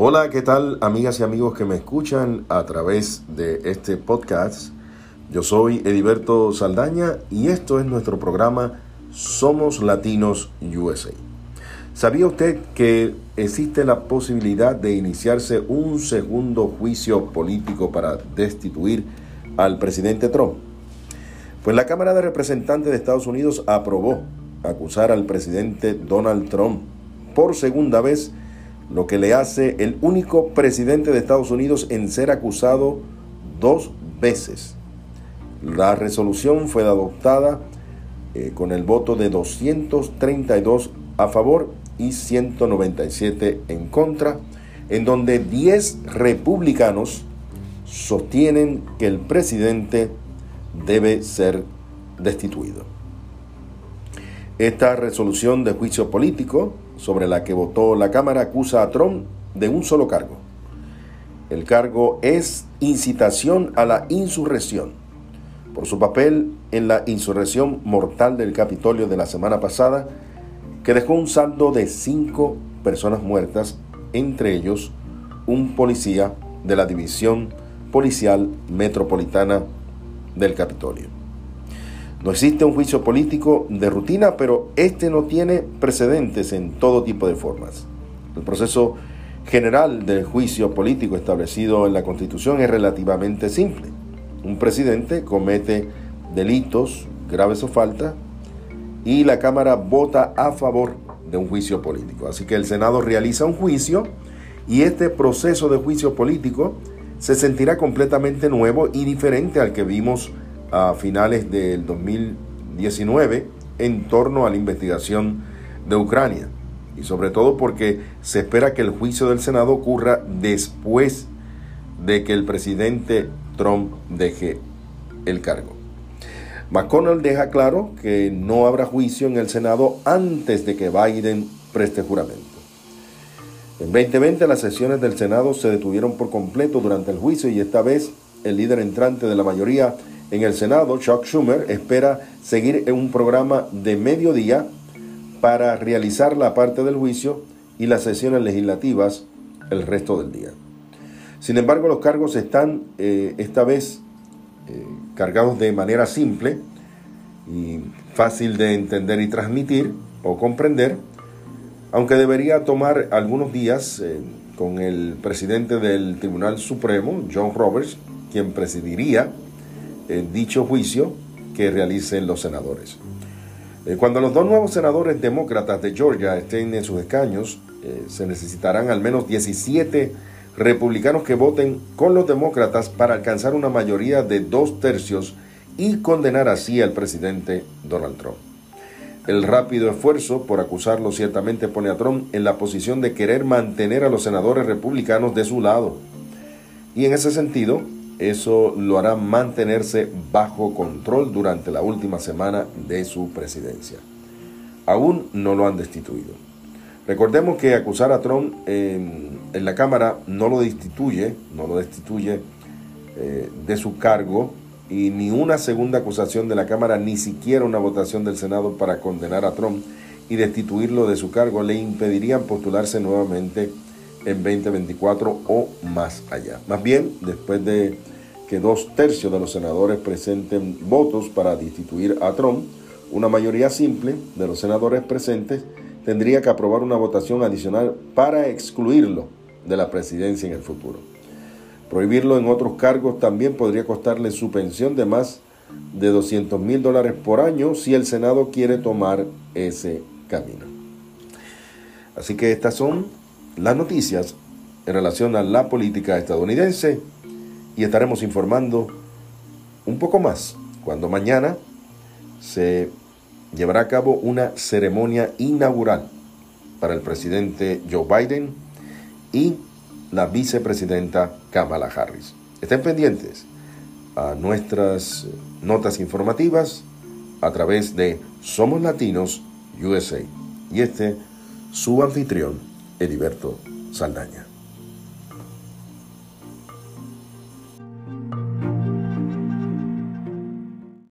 Hola, ¿qué tal amigas y amigos que me escuchan a través de este podcast? Yo soy Ediberto Saldaña y esto es nuestro programa Somos Latinos USA. ¿Sabía usted que existe la posibilidad de iniciarse un segundo juicio político para destituir al presidente Trump? Pues la Cámara de Representantes de Estados Unidos aprobó acusar al presidente Donald Trump por segunda vez lo que le hace el único presidente de Estados Unidos en ser acusado dos veces. La resolución fue adoptada eh, con el voto de 232 a favor y 197 en contra, en donde 10 republicanos sostienen que el presidente debe ser destituido. Esta resolución de juicio político sobre la que votó la Cámara acusa a Trump de un solo cargo. El cargo es incitación a la insurrección por su papel en la insurrección mortal del Capitolio de la semana pasada, que dejó un saldo de cinco personas muertas, entre ellos un policía de la División Policial Metropolitana del Capitolio. No existe un juicio político de rutina, pero este no tiene precedentes en todo tipo de formas. El proceso general del juicio político establecido en la Constitución es relativamente simple. Un presidente comete delitos graves o faltas y la Cámara vota a favor de un juicio político. Así que el Senado realiza un juicio y este proceso de juicio político se sentirá completamente nuevo y diferente al que vimos a finales del 2019 en torno a la investigación de Ucrania. Y sobre todo porque se espera que el juicio del Senado ocurra después de que el presidente Trump deje el cargo. McConnell deja claro que no habrá juicio en el Senado antes de que Biden preste juramento. En 2020 las sesiones del Senado se detuvieron por completo durante el juicio y esta vez el líder entrante de la mayoría en el Senado, Chuck Schumer, espera seguir en un programa de mediodía para realizar la parte del juicio y las sesiones legislativas el resto del día. Sin embargo, los cargos están eh, esta vez eh, cargados de manera simple y fácil de entender y transmitir o comprender, aunque debería tomar algunos días eh, con el presidente del Tribunal Supremo, John Roberts, quien presidiría dicho juicio que realicen los senadores. Eh, cuando los dos nuevos senadores demócratas de Georgia estén en sus escaños, eh, se necesitarán al menos 17 republicanos que voten con los demócratas para alcanzar una mayoría de dos tercios y condenar así al presidente Donald Trump. El rápido esfuerzo por acusarlo ciertamente pone a Trump en la posición de querer mantener a los senadores republicanos de su lado. Y en ese sentido, eso lo hará mantenerse bajo control durante la última semana de su presidencia. Aún no lo han destituido. Recordemos que acusar a Trump en, la Cámara no lo destituye, no lo destituye eh, de su cargo y ni una segunda acusación de la Cámara, ni siquiera una votación del Senado para condenar a Trump y destituirlo de su cargo le impedirían postularse nuevamente en 2024 o más allá. Más bien, después de que dos tercios de los senadores presenten votos para destituir a Trump, una mayoría simple de los senadores presentes tendría que aprobar una votación adicional para excluirlo de la presidencia en el futuro. Prohibirlo en otros cargos también podría costarle su pensión de más de 200 mil dólares por año si el Senado quiere tomar ese camino. Así que estas son las noticias en relación a la política estadounidense y estaremos informando un poco más cuando mañana se llevará a cabo una ceremonia inaugural para el presidente Joe Biden y la vicepresidenta Kamala Harris. Estén pendientes a nuestras notas informativas a través de Somos Latinos USA y este su anfitrión Heriberto Saldaña.